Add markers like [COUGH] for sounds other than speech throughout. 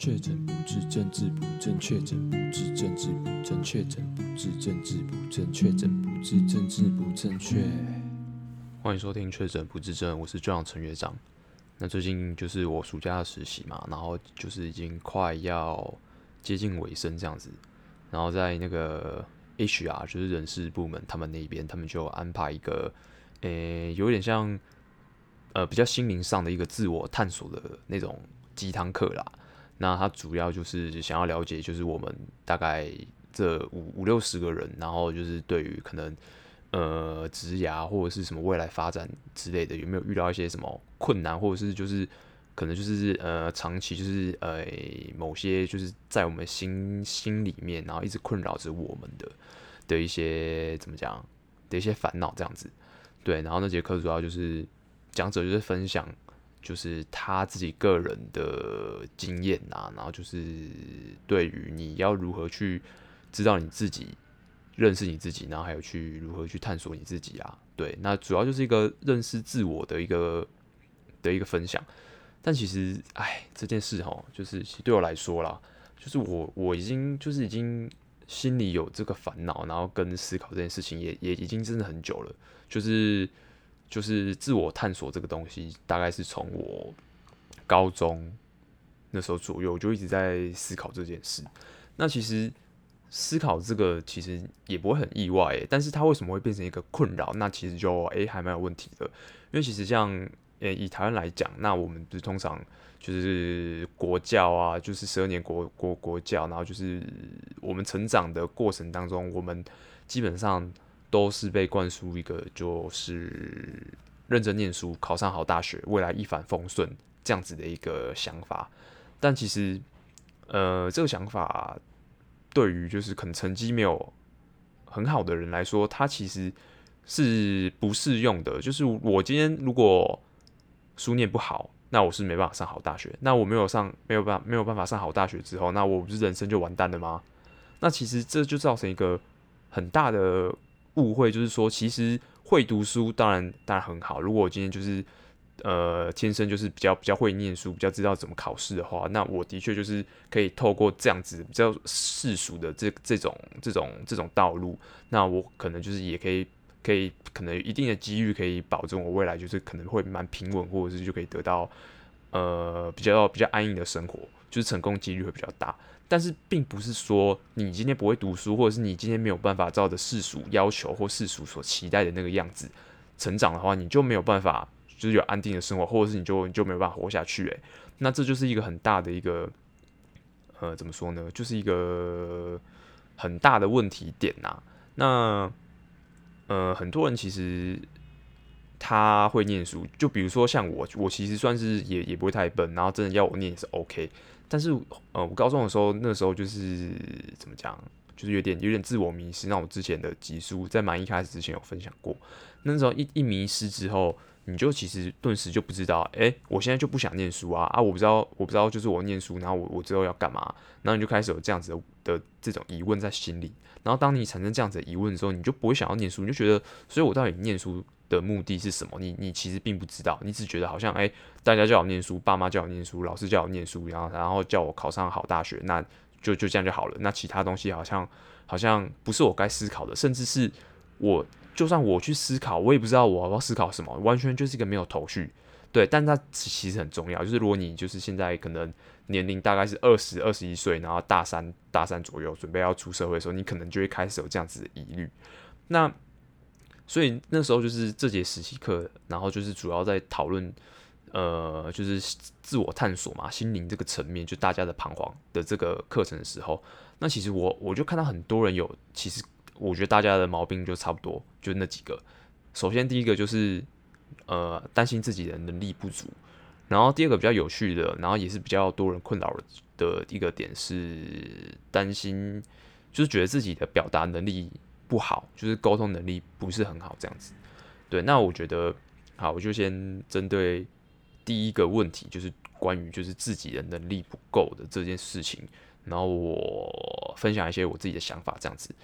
确诊不治，政治不正确；诊不治，政治不正确；诊不治，政治不正确；诊不治，政治不正确。欢迎收听《确诊不治症》，我是队长陈学长。那最近就是我暑假的实习嘛，然后就是已经快要接近尾声这样子。然后在那个 HR，就是人事部门，他们那边，他们就安排一个，诶、有点像呃比较心灵上的一个自我探索的那种鸡汤课啦。那他主要就是想要了解，就是我们大概这五五六十个人，然后就是对于可能呃职涯或者是什么未来发展之类的，有没有遇到一些什么困难，或者是就是可能就是呃长期就是呃某些就是在我们心心里面，然后一直困扰着我们的的一些怎么讲的一些烦恼这样子。对，然后那节课主要就是讲者就是分享。就是他自己个人的经验啊，然后就是对于你要如何去知道你自己、认识你自己，然后还有去如何去探索你自己啊，对，那主要就是一个认识自我的一个的一个分享。但其实，哎，这件事哈，就是对我来说啦，就是我我已经就是已经心里有这个烦恼，然后跟思考这件事情也也已经真的很久了，就是。就是自我探索这个东西，大概是从我高中那时候左右，我就一直在思考这件事。那其实思考这个其实也不会很意外，但是它为什么会变成一个困扰？那其实就诶、还蛮有问题的。因为其实像诶、以台湾来讲，那我们不是通常就是国教啊，就是十二年国国国教，然后就是我们成长的过程当中，我们基本上。都是被灌输一个就是认真念书，考上好大学，未来一帆风顺这样子的一个想法。但其实，呃，这个想法对于就是可能成绩没有很好的人来说，他其实是不适用的。就是我今天如果书念不好，那我是没办法上好大学。那我没有上，没有办，没有办法上好大学之后，那我不是人生就完蛋了吗？那其实这就造成一个很大的。误会就是说，其实会读书当然当然很好。如果我今天就是呃天生就是比较比较会念书，比较知道怎么考试的话，那我的确就是可以透过这样子比较世俗的这这种这种这种道路，那我可能就是也可以可以可能一定的机遇可以保证我未来就是可能会蛮平稳，或者是就可以得到呃比较比较安逸的生活，就是成功几率会比较大。但是并不是说你今天不会读书，或者是你今天没有办法照着世俗要求或世俗所期待的那个样子成长的话，你就没有办法就是有安定的生活，或者是你就你就没有办法活下去。诶，那这就是一个很大的一个呃，怎么说呢？就是一个很大的问题点呐。那呃，很多人其实他会念书，就比如说像我，我其实算是也也不会太笨，然后真的要我念也是 OK。但是，呃，我高中的时候，那时候就是怎么讲，就是有点有点自我迷失。那我之前的集数在蛮一开始之前有分享过，那时候一一迷失之后，你就其实顿时就不知道，哎、我现在就不想念书啊啊！我不知道，我不知道，就是我念书，然后我我之后要干嘛？然后你就开始有这样子的这种疑问在心里。然后当你产生这样子的疑问的时候，你就不会想要念书，你就觉得，所以我到底念书的目的是什么？你你其实并不知道，你只觉得好像哎、大家叫我念书，爸妈叫我念书，老师叫我念书，然后然后叫我考上好大学，那就就这样就好了。那其他东西好像好像不是我该思考的，甚至是我就算我去思考，我也不知道我要思考什么，完全就是一个没有头绪。对，但它其实很重要，就是如果你就是现在可能年龄大概是二十二十一岁，然后大三大三左右，准备要出社会的时候，你可能就会开始有这样子的疑虑。那所以那时候就是这节实习课，然后就是主要在讨论，呃，就是自我探索嘛，心灵这个层面，就大家的彷徨的这个课程的时候，那其实我我就看到很多人有，其实我觉得大家的毛病就差不多，就那几个。首先第一个就是，呃，担心自己的能力不足，然后第二个比较有趣的，然后也是比较多人困扰的一个点是担心，就是觉得自己的表达能力。不好，就是沟通能力不是很好，这样子。对，那我觉得，好，我就先针对第一个问题，就是关于就是自己的能力不够的这件事情，然后我分享一些我自己的想法，这样子。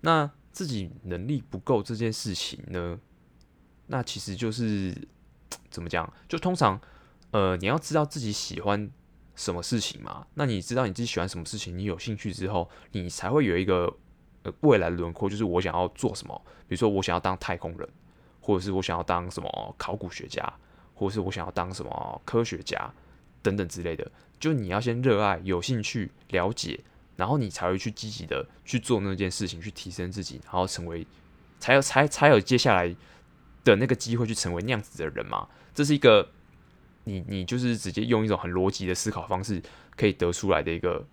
那自己能力不够这件事情呢，那其实就是怎么讲？就通常，呃，你要知道自己喜欢什么事情嘛？那你知道你自己喜欢什么事情，你有兴趣之后，你才会有一个呃未来的轮廓，就是我想要做什么。比如说，我想要当太空人，或者是我想要当什么考古学家，或者是我想要当什么科学家等等之类的。就你要先热爱、有兴趣、了解，然后你才会去积极的去做那件事情，去提升自己，然后成为才有才才有接下来的那个机会去成为那样子的人嘛。这是一个。你你就是直接用一种很逻辑的思考方式，可以得出来的一个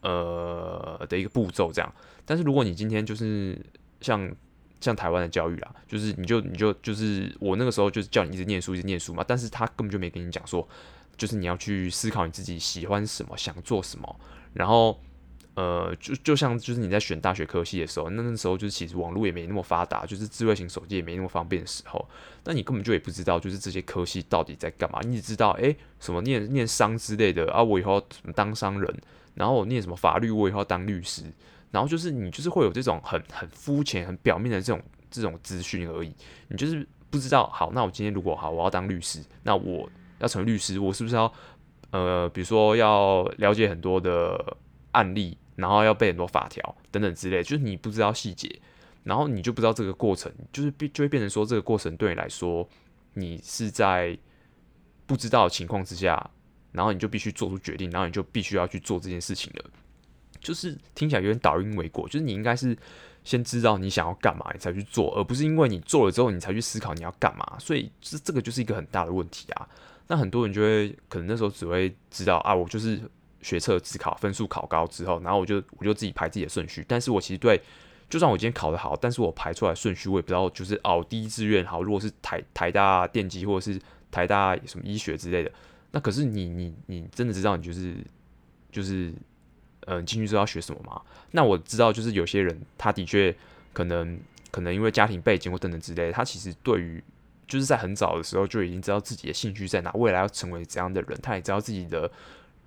呃的一个步骤这样。但是如果你今天就是像像台湾的教育啦，就是你就你就就是我那个时候就是叫你一直念书一直念书嘛，但是他根本就没跟你讲说，就是你要去思考你自己喜欢什么，想做什么，然后。呃，就就像就是你在选大学科系的时候，那那时候就是其实网络也没那么发达，就是智慧型手机也没那么方便的时候，那你根本就也不知道就是这些科系到底在干嘛。你只知道诶、什么念念商之类的啊，我以后当商人，然后我念什么法律，我以后要当律师，然后就是你就是会有这种很很肤浅、很表面的这种这种资讯而已。你就是不知道，好，那我今天如果好，我要当律师，那我要成为律师，我是不是要呃，比如说要了解很多的案例？然后要背很多法条等等之类，就是你不知道细节，然后你就不知道这个过程，就是变就会变成说这个过程对你来说，你是在不知道情况之下，然后你就必须做出决定，然后你就必须要去做这件事情了。就是听起来有点倒因为果，就是你应该是先知道你想要干嘛，你才去做，而不是因为你做了之后你才去思考你要干嘛。所以这这个就是一个很大的问题啊。那很多人就会可能那时候只会知道啊，我就是。学测自考分数考高之后，然后我就我就自己排自己的顺序。但是我其实对，就算我今天考得好，但是我排出来顺序我也不知道，就是哦，第一志愿好，如果是台台大电机或者是台大什么医学之类的，那可是你你你真的知道你就是就是嗯进去之后要学什么吗？那我知道就是有些人他的确可能可能因为家庭背景或等等之类，他其实对于就是在很早的时候就已经知道自己的兴趣在哪，未来要成为怎样的人，他也知道自己的。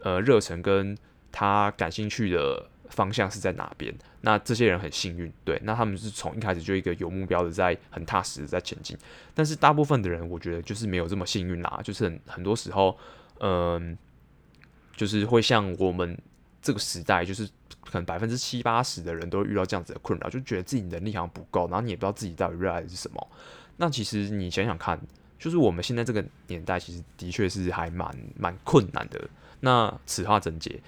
呃，热忱跟他感兴趣的方向是在哪边？那这些人很幸运，对，那他们是从一开始就一个有目标的，在很踏实的在前进。但是大部分的人，我觉得就是没有这么幸运啦，就是很很多时候，嗯、就是会像我们这个时代，就是可能百分之七八十的人都会遇到这样子的困扰，就觉得自己能力好像不够，然后你也不知道自己到底热爱的是什么。那其实你想想看，就是我们现在这个年代，其实的确是还蛮蛮困难的。那此话怎解？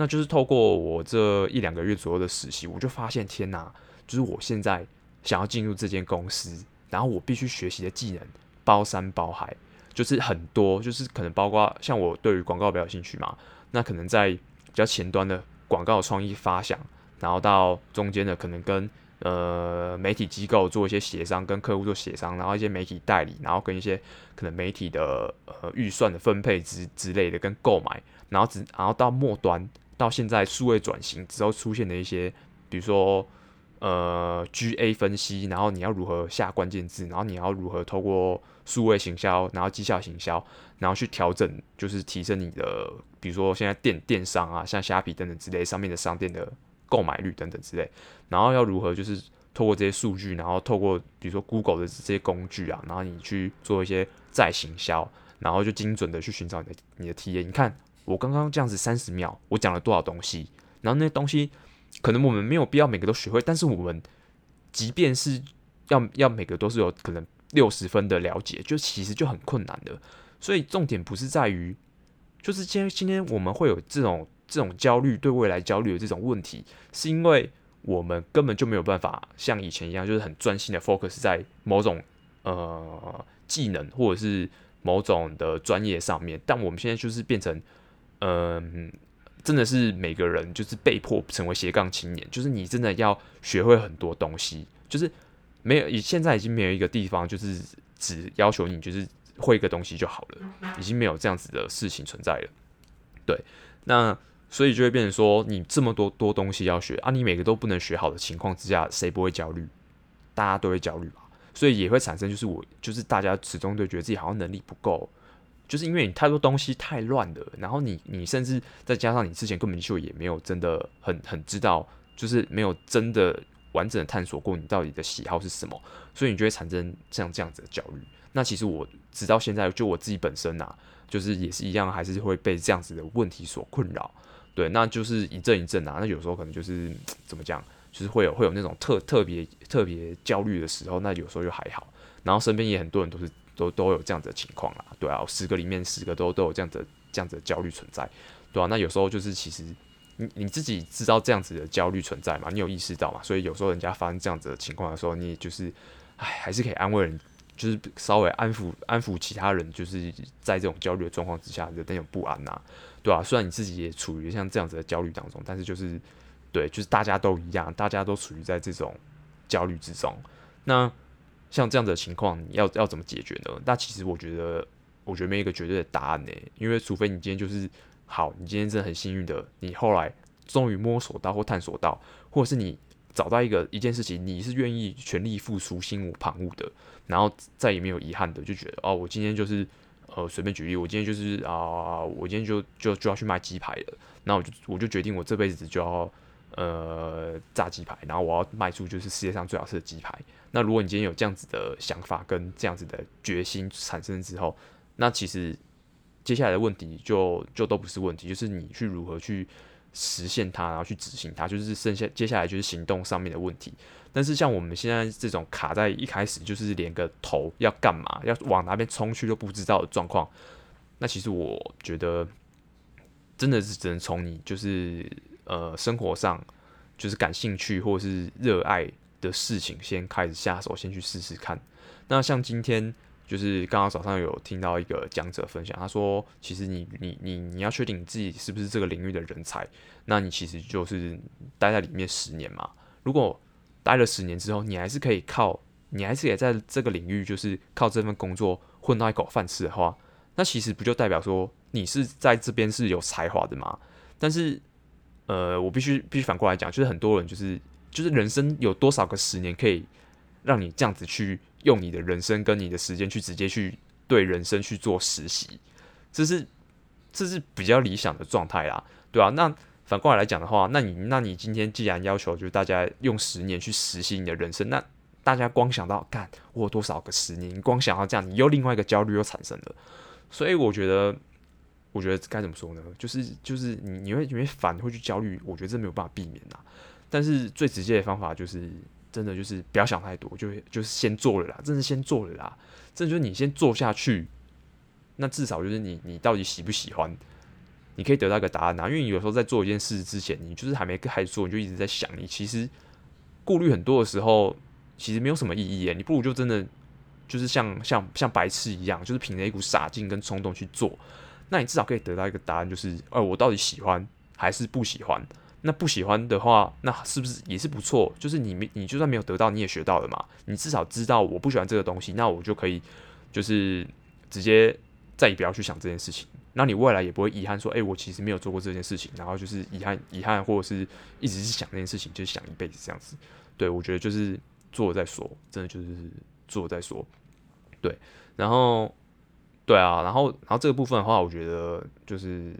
那就是透过我这一两个月左右的实习，我就发现天哪，就是我现在想要进入这间公司，然后我必须学习的技能包山包海，就是很多，就是可能包括像我对于广告比较有兴趣嘛，那可能在比较前端的广告创意发想，然后到中间的可能跟呃媒体机构做一些协商，跟客户做协商，然后一些媒体代理，然后跟一些可能媒体的呃预算的分配之之类的跟购买，然后只然后到末端到现在数位转型之后出现的一些，比如说呃 GA 分析，然后你要如何下关键字，然后你要如何透过数位行销，然后绩效行销，然后去调整，就是提升你的，比如说现在电电商啊，像虾皮等等之类上面的商店的。购买率等等之类，然后要如何就是透过这些数据，然后透过比如说 Google 的这些工具啊，然后你去做一些再行销，然后就精准的去寻找你的你的体验。你看我刚刚这样子三十秒，我讲了多少东西？然后那些东西可能我们没有必要每个都学会，但是我们即便是要要每个都是有可能六十分的了解，就其实就很困难的。所以重点不是在于，就是今天今天我们会有这种。这种焦虑，对未来焦虑的这种问题，是因为我们根本就没有办法像以前一样，就是很专心的 focus 在某种呃技能或者是某种的专业上面。但我们现在就是变成，嗯、真的是每个人就是被迫成为斜杠青年，就是你真的要学会很多东西，就是没有，现在已经没有一个地方就是只要求你就是会一个东西就好了，已经没有这样子的事情存在了。对，那。所以就会变成说，你这么多多东西要学啊，你每个都不能学好的情况之下，谁不会焦虑？大家都会焦虑吧？所以也会产生，就是我，就是大家始终都觉得自己好像能力不够，就是因为你太多东西太乱了，然后你你甚至再加上你之前根本就也没有真的很很知道，就是没有真的完整的探索过你到底的喜好是什么，所以你就会产生像这样子的焦虑。那其实我直到现在，就我自己本身啊。就是也是一样，还是会被这样子的问题所困扰。对，那就是一阵一阵啊。那有时候可能就是 [TSK] 怎么讲，就是会有会有那种特特别特别焦虑的时候，那有时候又还好。然后身边也很多人都是都都有这样子的情况啦，对啊，十个里面十个都都有这样子这样子的焦虑存在，对啊，那有时候就是其实你你自己知道这样子的焦虑存在嘛，你有意识到嘛？所以有时候人家发生这样子的情况的时候，你就是唉，还是可以安慰人。就是稍微安抚安抚其他人，就是在这种焦虑的状况之下的那种不安呐、对、啊？虽然你自己也处于像这样子的焦虑当中，但是就是对，就是大家都一样，大家都处于在这种焦虑之中。那像这样子的情况，要要怎么解决呢？那其实我觉得，我觉得没一个绝对的答案呢，因为除非你今天就是好，你今天真的很幸运的，你后来终于摸索到或探索到，或者是你。找到一个一件事情，你是愿意全力付出、心无旁骛的，然后再也没有遗憾的，就觉得哦，我今天就是呃，随便举例，我今天就是啊、我今天就就就要去卖鸡排了，那我就我就决定我这辈子就要呃炸鸡排，然后我要卖出就是世界上最好吃的鸡排。那如果你今天有这样子的想法跟这样子的决心产生之后，那其实接下来的问题就就都不是问题，就是你去如何去。实现它，然后去执行它，就是剩下接下来就是行动上面的问题。但是像我们现在这种卡在一开始就是连个头要干嘛，要往哪边冲去都不知道的状况，那其实我觉得真的是只能从你就是呃生活上就是感兴趣或是热爱的事情先开始下手，先去试试看。那像今天。就是刚刚早上有听到一个讲者分享，他说：“其实你你你你要确定你自己是不是这个领域的人才，那你其实就是待在里面十年嘛。如果待了十年之后，你还是可以靠，你还是也在这个领域，就是靠这份工作混到一口饭吃的话，那其实不就代表说你是在这边是有才华的吗？但是，呃，我必须必须反过来讲，就是很多人就是就是人生有多少个十年可以让你这样子去。”用你的人生跟你的时间去直接去对人生去做实习，这是这是比较理想的状态啦，对啊，那反过来来讲的话，那你那你今天既然要求就是大家用十年去实习你的人生，那大家光想到干我有多少个十年，光想到这样，你又另外一个焦虑又产生了。所以我觉得，我觉得该怎么说呢？就是就是你你会你会反会去焦虑，我觉得这没有办法避免呐。但是最直接的方法就是。真的就是不要想太多，就就是先做了啦，真的是先做了啦。这就是你先做下去，那至少就是你你到底喜不喜欢，你可以得到一个答案呐。因为你有时候在做一件事之前，你就是还没开始做，你就一直在想，你其实顾虑很多的时候，其实没有什么意义。你不如就真的就是像像像白痴一样，就是凭着一股傻劲跟冲动去做，那你至少可以得到一个答案，就是呃，我到底喜欢还是不喜欢。那不喜欢的话，那是不是也是不错？就是你没，你就算没有得到，你也学到了嘛。你至少知道我不喜欢这个东西，那我就可以就是直接再也不要去想这件事情。那你未来也不会遗憾说，诶、我其实没有做过这件事情，然后就是遗憾遗憾，或者是一直是想这件事情，就是想一辈子这样子。对，我觉得就是做了再说，真的就是做了再说。对，然后对啊，然后然后这个部分的话，我觉得就是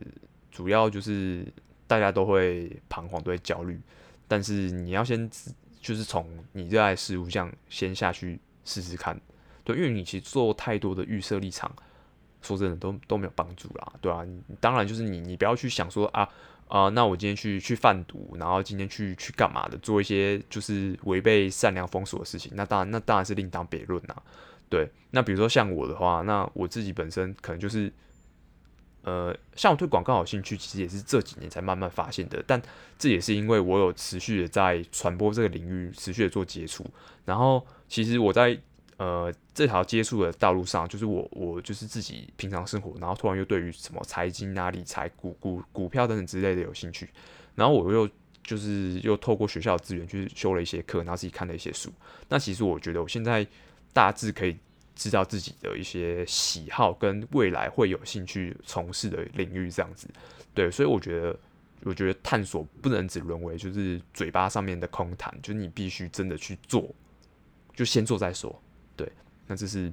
主要就是。大家都会彷徨，都会焦虑，但是你要先就是从你热爱事物这样先下去试试看，对，因为你其实做太多的预设立场，说真的都都没有帮助啦，对啊，当然就是你你不要去想说啊啊、那我今天去去贩毒，然后今天去去干嘛的，做一些就是违背善良风俗的事情，那当然那当然是另当别论啦，对，那比如说像我的话，那我自己本身可能就是。呃，像我对广告有兴趣，其实也是这几年才慢慢发现的。但这也是因为我有持续的在传播这个领域，持续的做接触。然后，其实我在呃这条接触的道路上，就是我我就是自己平常生活，然后突然又对于什么财经啊、理财、股股股票等等之类的有兴趣。然后我又就是又透过学校的资源去修了一些课，然后自己看了一些书。那其实我觉得我现在大致可以。知道自己的一些喜好跟未来会有兴趣从事的领域，这样子，对，所以我觉得，我觉得探索不能只沦为就是嘴巴上面的空谈，就是你必须真的去做，就先做再说，对，那这是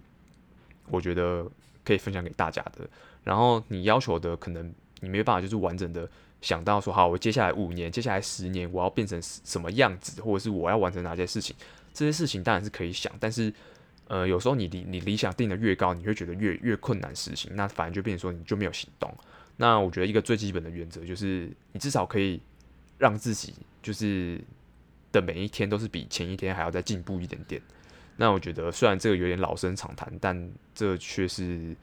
我觉得可以分享给大家的。然后你要求的可能你没办法就是完整的想到说，好，我接下来五年、接下来十年我要变成什么样子，或者是我要完成哪些事情，这些事情当然是可以想，但是。呃，有时候你理你理想定的越高，你会觉得越越困难实行，那反而就变成说你就没有行动。那我觉得一个最基本的原则就是，你至少可以让自己就是的每一天都是比前一天还要再进步一点点。那我觉得虽然这个有点老生常谈，但这却是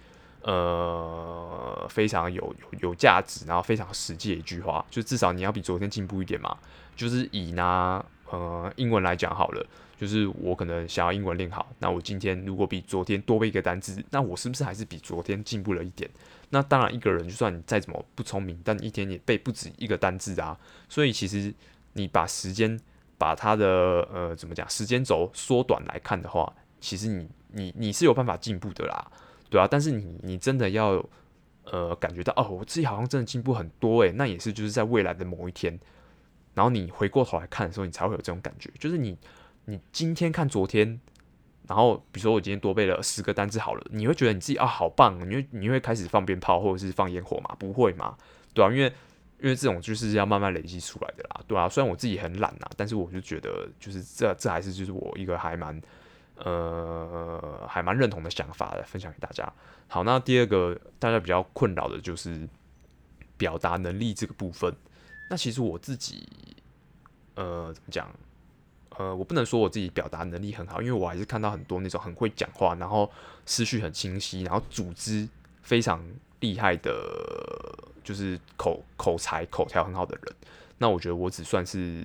呃非常有有有价值，然后非常实际的一句话，就至少你要比昨天进步一点嘛。就是以拿呃英文来讲好了，就是我可能想要英文练好，那我今天如果比昨天多背一个单词，那我是不是还是比昨天进步了一点？那当然，一个人就算你再怎么不聪明，但一天也背不止一个单字啊。所以其实你把时间。把它的呃怎么讲时间轴缩短来看的话，其实你你你是有办法进步的啦，对啊。但是你你真的要呃感觉到哦，我自己好像真的进步很多诶，那也是就是在未来的某一天，然后你回过头来看的时候，你才会有这种感觉。就是你你今天看昨天，然后比如说我今天多背了十个单字好了，你会觉得你自己啊好棒，你会你会开始放鞭炮或者是放烟火吗？不会嘛，对啊，因为。因为这种就是要慢慢累积出来的啦，对啊，虽然我自己很懒呐，但是我就觉得就是这这还是就是我一个还蛮呃还蛮认同的想法来分享给大家。好，那第二个大家比较困扰的就是表达能力这个部分。那其实我自己呃怎么讲？呃，我不能说我自己表达能力很好，因为我还是看到很多那种很会讲话，然后思绪很清晰，然后组织非常厉害的。就是口口才口条很好的人，那我觉得我只算是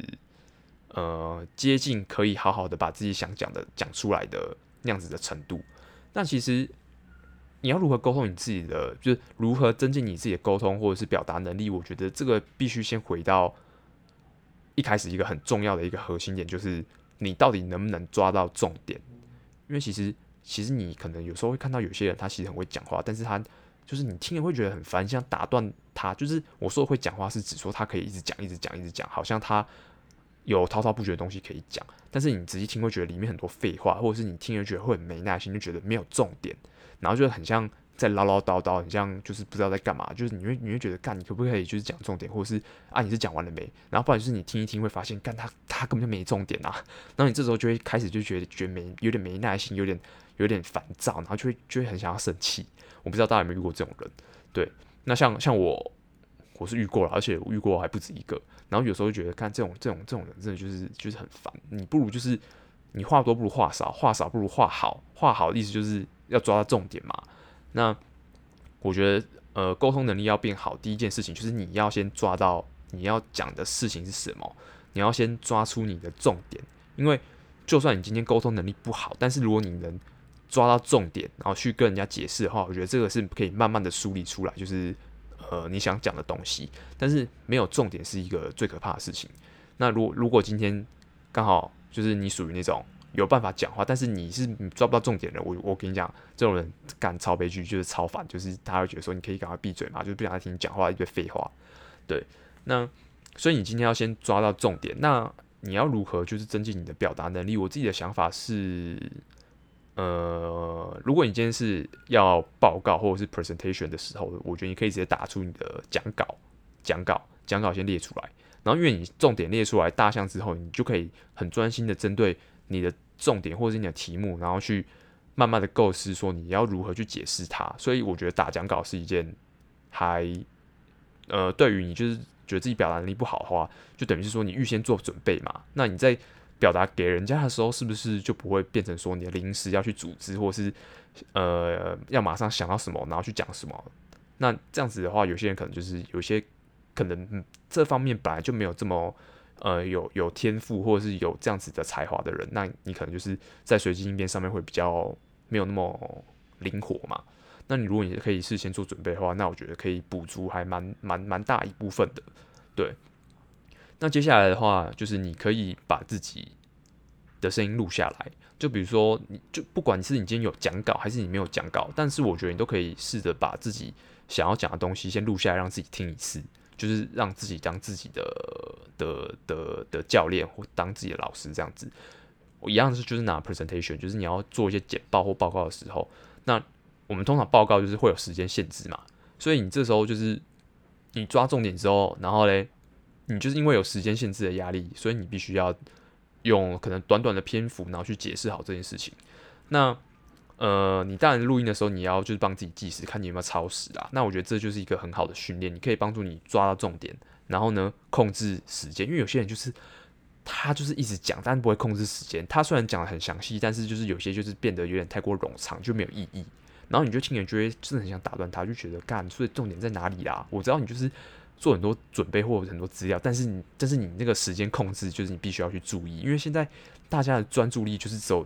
呃接近可以好好的把自己想讲的讲出来的那样子的程度。那其实你要如何沟通你自己的，就是如何增进你自己的沟通或者是表达能力，我觉得这个必须先回到一开始一个很重要的一个核心点，就是你到底能不能抓到重点。因为其实其实你可能有时候会看到有些人他其实很会讲话，但是他就是你听了会觉得很烦，像打断他。就是我说会讲话，是指说他可以一直讲、一直讲、一直讲，好像他有滔滔不绝的东西可以讲。但是你仔细听会觉得里面很多废话，或者是你听了觉得会很没耐心，就觉得没有重点，然后就很像在唠唠叨叨，很像就是不知道在干嘛。就是你会你会觉得干，你可不可以就是讲重点，或者是啊你是讲完了没？然后不然就是你听一听会发现干他他根本就没重点啊。然后你这时候就会开始就觉得觉得没有点没耐心，有点有点烦躁，然后就会就会很想要生气。我不知道大家有没有遇过这种人，对，那像像我，我是遇过了，而且我遇过还不止一个。然后有时候就觉得，看这种这种这种人，真的就是就是很烦。你不如就是你话多不如话少，话少不如话好。话好的意思就是要抓到重点嘛。那我觉得，呃，沟通能力要变好，第一件事情就是你要先抓到你要讲的事情是什么，你要先抓出你的重点。因为就算你今天沟通能力不好，但是如果你能抓到重点，然后去跟人家解释的话，我觉得这个是可以慢慢的梳理出来，就是呃你想讲的东西。但是没有重点是一个最可怕的事情。那如果如果今天刚好就是你属于那种有办法讲话，但是你是抓不到重点的，我我跟你讲，这种人干超悲剧，就是超烦，就是他会觉得说你可以赶快闭嘴嘛，就是不想听你讲话一堆废话。对，那所以你今天要先抓到重点。那你要如何就是增进你的表达能力？我自己的想法是。呃，如果你今天是要报告或者是 presentation 的时候，我觉得你可以直接打出你的讲稿，讲稿，讲稿先列出来。然后，因为你重点列出来大项之后，你就可以很专心的针对你的重点或者是你的题目，然后去慢慢的构思说你要如何去解释它。所以，我觉得打讲稿是一件还呃，对于你就是觉得自己表达能力不好的话，就等于是说你预先做准备嘛。那你在表达给人家的时候，是不是就不会变成说你的临时要去组织，或是呃要马上想到什么，然后去讲什么？那这样子的话，有些人可能就是有些可能、这方面本来就没有这么呃有有天赋，或者是有这样子的才华的人，那你可能就是在随机应变上面会比较没有那么灵活嘛。那你如果你可以事先做准备的话，那我觉得可以补足还蛮蛮蛮大一部分的，对。那接下来的话，就是你可以把自己的声音录下来。就比如说，你就不管是你今天有讲稿，还是你没有讲稿，但是我觉得你都可以试着把自己想要讲的东西先录下来，让自己听一次，就是让自己当自己的的的的教练或当自己的老师这样子。我一样是就是拿 presentation，就是你要做一些简报或报告的时候，那我们通常报告就是会有时间限制嘛，所以你这时候就是你抓重点之后，然后嘞。你就是因为有时间限制的压力，所以你必须要用可能短短的篇幅，然后去解释好这件事情。那呃，你当然录音的时候，你要就是帮自己计时，看你有没有超时啊。那我觉得这就是一个很好的训练，你可以帮助你抓到重点，然后呢，控制时间。因为有些人就是他就是一直讲，但不会控制时间。他虽然讲得很详细，但是就是有些就是变得有点太过冗长，就没有意义。然后你就听人就会真的很想打断他，就觉得干，所以重点在哪里啦？我知道你就是做很多准备或者很多资料，但是你但是你那个时间控制就是你必须要去注意，因为现在大家的专注力就是只有。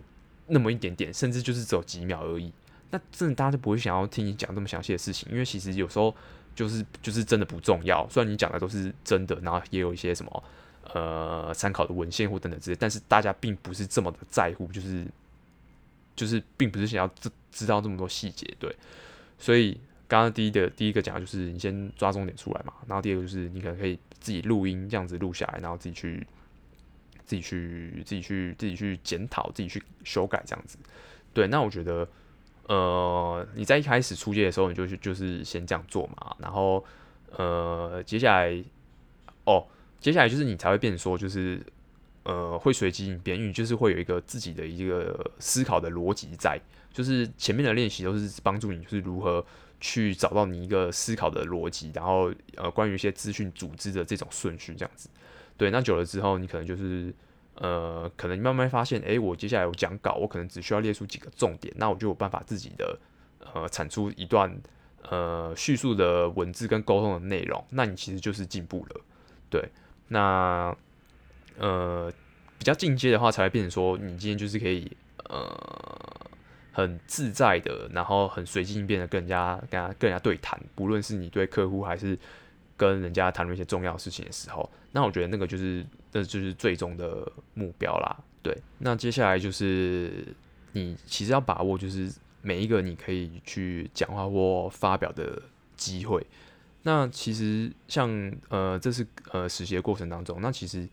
那么一点点，甚至就是只有几秒而已。那真的大家就不会想要听你讲这么详细的事情，因为其实有时候就是就是真的不重要。虽然你讲的都是真的，然后也有一些什么呃参考的文献或等等之类，但是大家并不是这么的在乎，就是就是并不是想要知知道这么多细节。对，所以刚刚第一个第一个讲就是你先抓重点出来嘛，然后第二个就是你可能可以自己录音这样子录下来，然后自己去。自己去，自己去，自己去检讨，自己去修改，这样子。对，那我觉得，呃，你在一开始出街的时候，你就就是先这样做嘛。然后，呃，接下来，哦，接下来就是你才会变说，就是，呃，会随机应变，因为就是会有一个自己的一个思考的逻辑在。就是前面的练习都是帮助你，就是如何去找到你一个思考的逻辑，然后，呃，关于一些资讯组织的这种顺序，这样子。对，那久了之后，你可能就是，呃，可能你慢慢发现，诶，我接下来有讲稿，我可能只需要列出几个重点，那我就有办法自己的，呃，产出一段，呃，叙述的文字跟沟通的内容，那你其实就是进步了。对，那，呃，比较进阶的话，才会变成说，你今天就是可以，呃，很自在的，然后很随机应变的跟人家、跟人家、跟人家对谈，不论是你对客户还是。跟人家谈论一些重要事情的时候，那我觉得那个就是，那就是最终的目标啦。对，那接下来就是你其实要把握，就是每一个你可以去讲话或发表的机会。那其实像呃，这是呃实习的过程当中，那其实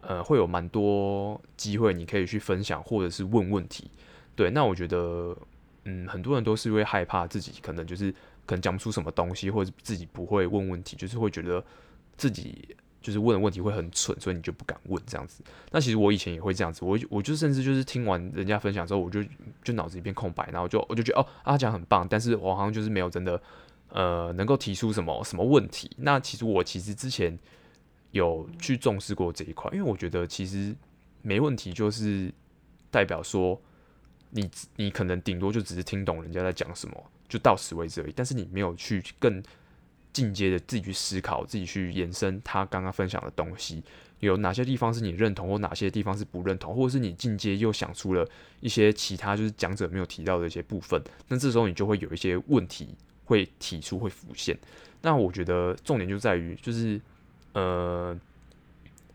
呃会有蛮多机会你可以去分享或者是问问题。对，那我觉得嗯，很多人都是因为害怕自己可能就是。可能讲不出什么东西，或者自己不会问问题，就是会觉得自己就是问的问题会很蠢，所以你就不敢问这样子。那其实我以前也会这样子，我我就甚至就是听完人家分享之后，我就就脑子一片空白，然后就我就觉得哦，他讲很棒，但是我好像就是没有真的呃能够提出什么什么问题。那其实我其实之前有去重视过这一块，因为我觉得其实没问题就是代表说你你可能顶多就只是听懂人家在讲什么。就到此为止而已，但是你没有去更进阶的自己去思考，自己去延伸他刚刚分享的东西，有哪些地方是你认同，或哪些地方是不认同，或者是你进阶又想出了一些其他就是讲者没有提到的一些部分，那这时候你就会有一些问题会提出会浮现。那我觉得重点就在于，就是呃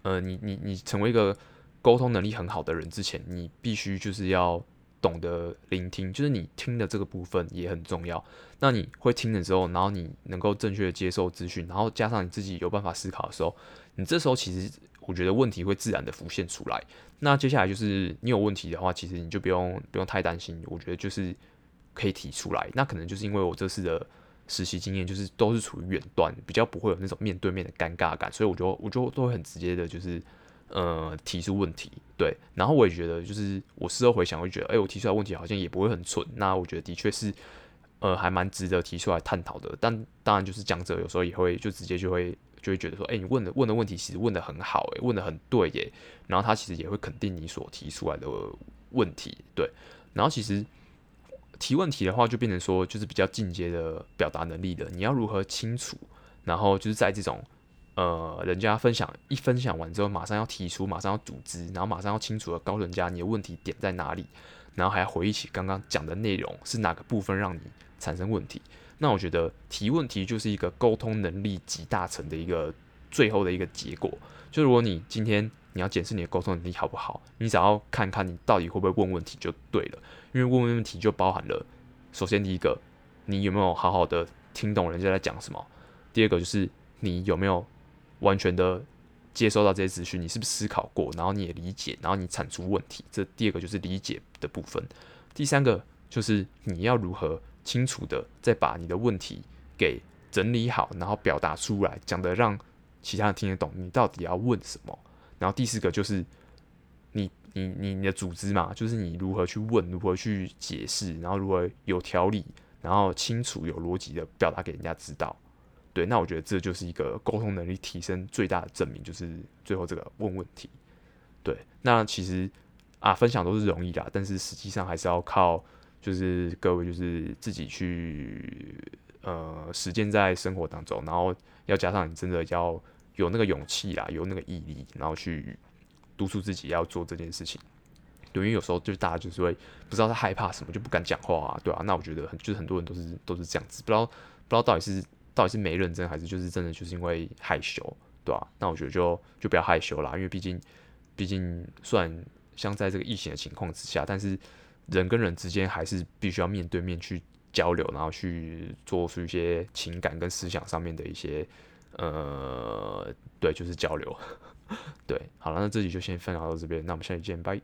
呃，你你你成为一个沟通能力很好的人之前，你必须就是要。懂得聆听，就是你听的这个部分也很重要。那你会听的时候，然后你能够正确的接受资讯，然后加上你自己有办法思考的时候，你这时候其实我觉得问题会自然的浮现出来。那接下来就是你有问题的话，其实你就不用不用太担心，我觉得就是可以提出来。那可能就是因为我这次的实习经验就是都是处于远端，比较不会有那种面对面的尴尬感，所以我就我就都会很直接的，就是。呃，提出问题，对，然后我也觉得，就是我事后回想，会觉得，哎、我提出来问题好像也不会很蠢，那我觉得的确是，呃，还蛮值得提出来探讨的。但当然，就是讲者有时候也会就直接就会就会觉得说，哎、你问的问的问题其实问得很好，哎，问得很对耶。然后他其实也会肯定你所提出来的问题，对。然后其实提问题的话，就变成说，就是比较进阶的表达能力的，你要如何清楚，然后就是在这种。呃，人家分享一分享完之后，马上要提出，马上要组织，然后马上要清楚的告诉人家你的问题点在哪里，然后还要回忆起刚刚讲的内容是哪个部分让你产生问题。那我觉得提问题就是一个沟通能力集大成的一个最后的一个结果。就如果你今天你要检视你的沟通能力好不好，你只要看看你到底会不会问问题就对了。因为问问题就包含了，首先第一个，你有没有好好的听懂人家在讲什么？第二个就是你有没有。完全的接收到这些资讯，你是不是思考过？然后你也理解，然后你产出问题。这第二个就是理解的部分。第三个就是你要如何清楚的再把你的问题给整理好，然后表达出来，讲得让其他人听得懂。你到底要问什么？然后第四个就是你你你你的组织嘛，就是你如何去问，如何去解释，然后如何有条理，然后清楚有逻辑的表达给人家知道。对，那我觉得这就是一个沟通能力提升最大的证明，就是最后这个问问题。对，那其实啊，分享都是容易的，但是实际上还是要靠，就是各位就是自己去呃实践在生活当中，然后要加上你真的要有那个勇气啦，有那个毅力，然后去督促自己要做这件事情。对，因为有时候就是大家就是会不知道他害怕什么，就不敢讲话啊，对啊，那我觉得很就是很多人都是都是这样子，不知道不知道到底是。到底是没认真，还是就是真的就是因为害羞，对吧、啊？那我觉得就就不要害羞啦，因为毕竟毕竟算像在这个疫情的情况之下，但是人跟人之间还是必须要面对面去交流，然后去做出一些情感跟思想上面的一些呃，对，就是交流。[LAUGHS] 对，好了，那这集就先分享到这边，那我们下期见，拜。